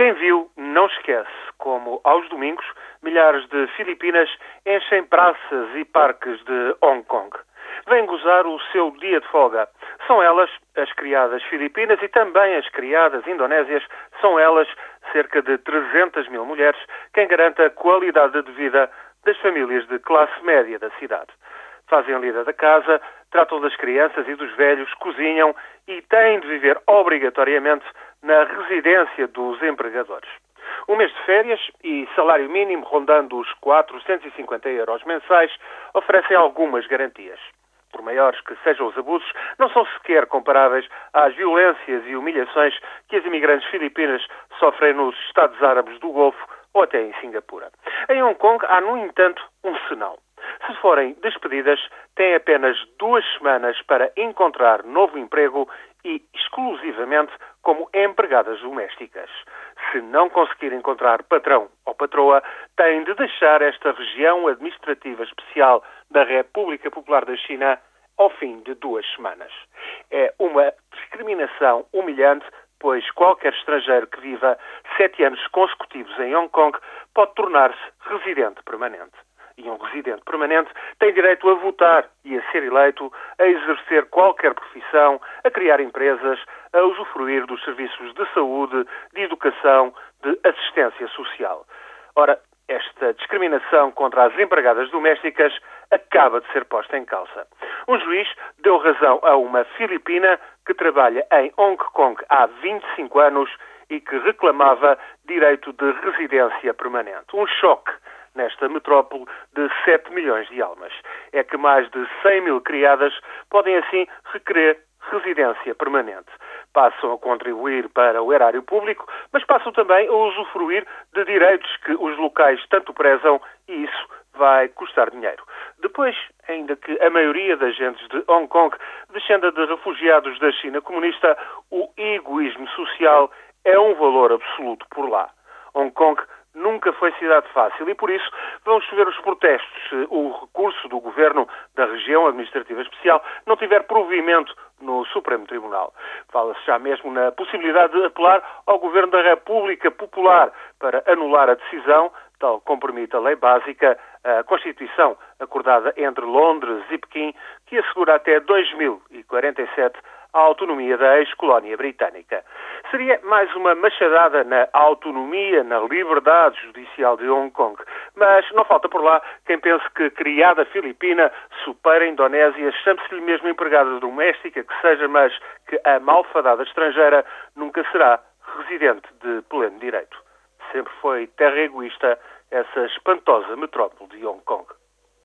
Quem viu não esquece como, aos domingos, milhares de Filipinas enchem praças e parques de Hong Kong. Vêm gozar o seu dia de folga. São elas, as criadas filipinas e também as criadas indonésias, são elas, cerca de 300 mil mulheres, quem garanta a qualidade de vida das famílias de classe média da cidade fazem a lida da casa, tratam das crianças e dos velhos, cozinham e têm de viver obrigatoriamente na residência dos empregadores. Um mês de férias e salário mínimo rondando os 450 euros mensais oferecem algumas garantias. Por maiores que sejam os abusos, não são sequer comparáveis às violências e humilhações que as imigrantes filipinas sofrem nos Estados Árabes do Golfo ou até em Singapura. Em Hong Kong há, no entanto, um sinal. Se forem despedidas, têm apenas duas semanas para encontrar novo emprego e exclusivamente como empregadas domésticas. Se não conseguir encontrar patrão ou patroa, têm de deixar esta região administrativa especial da República Popular da China ao fim de duas semanas. É uma discriminação humilhante, pois qualquer estrangeiro que viva sete anos consecutivos em Hong Kong pode tornar-se residente permanente e um residente permanente tem direito a votar e a ser eleito, a exercer qualquer profissão, a criar empresas, a usufruir dos serviços de saúde, de educação, de assistência social. Ora, esta discriminação contra as empregadas domésticas acaba de ser posta em causa. Um juiz deu razão a uma filipina que trabalha em Hong Kong há 25 anos e que reclamava direito de residência permanente. Um choque nesta metrópole de 7 milhões de almas. É que mais de 100 mil criadas podem assim requerer residência permanente. Passam a contribuir para o erário público, mas passam também a usufruir de direitos que os locais tanto prezam e isso vai custar dinheiro. Depois, ainda que a maioria das gentes de Hong Kong descenda de refugiados da China comunista, o egoísmo social é um valor absoluto por lá. Hong Kong nunca foi cidade fácil e, por isso, vamos ver os protestos se o recurso do governo da região administrativa especial não tiver provimento no Supremo Tribunal. Fala-se já mesmo na possibilidade de apelar ao governo da República Popular para anular a decisão, tal como permite a lei básica, a Constituição acordada entre Londres e Pequim, que assegura até 2047 a autonomia da ex-colónia britânica. Seria mais uma machadada na autonomia, na liberdade judicial de Hong Kong. Mas não falta por lá quem pense que criada filipina supera a Indonésia, chame-se-lhe mesmo empregada doméstica, que seja, mas que a malfadada estrangeira nunca será residente de pleno direito. Sempre foi terra egoísta essa espantosa metrópole de Hong Kong.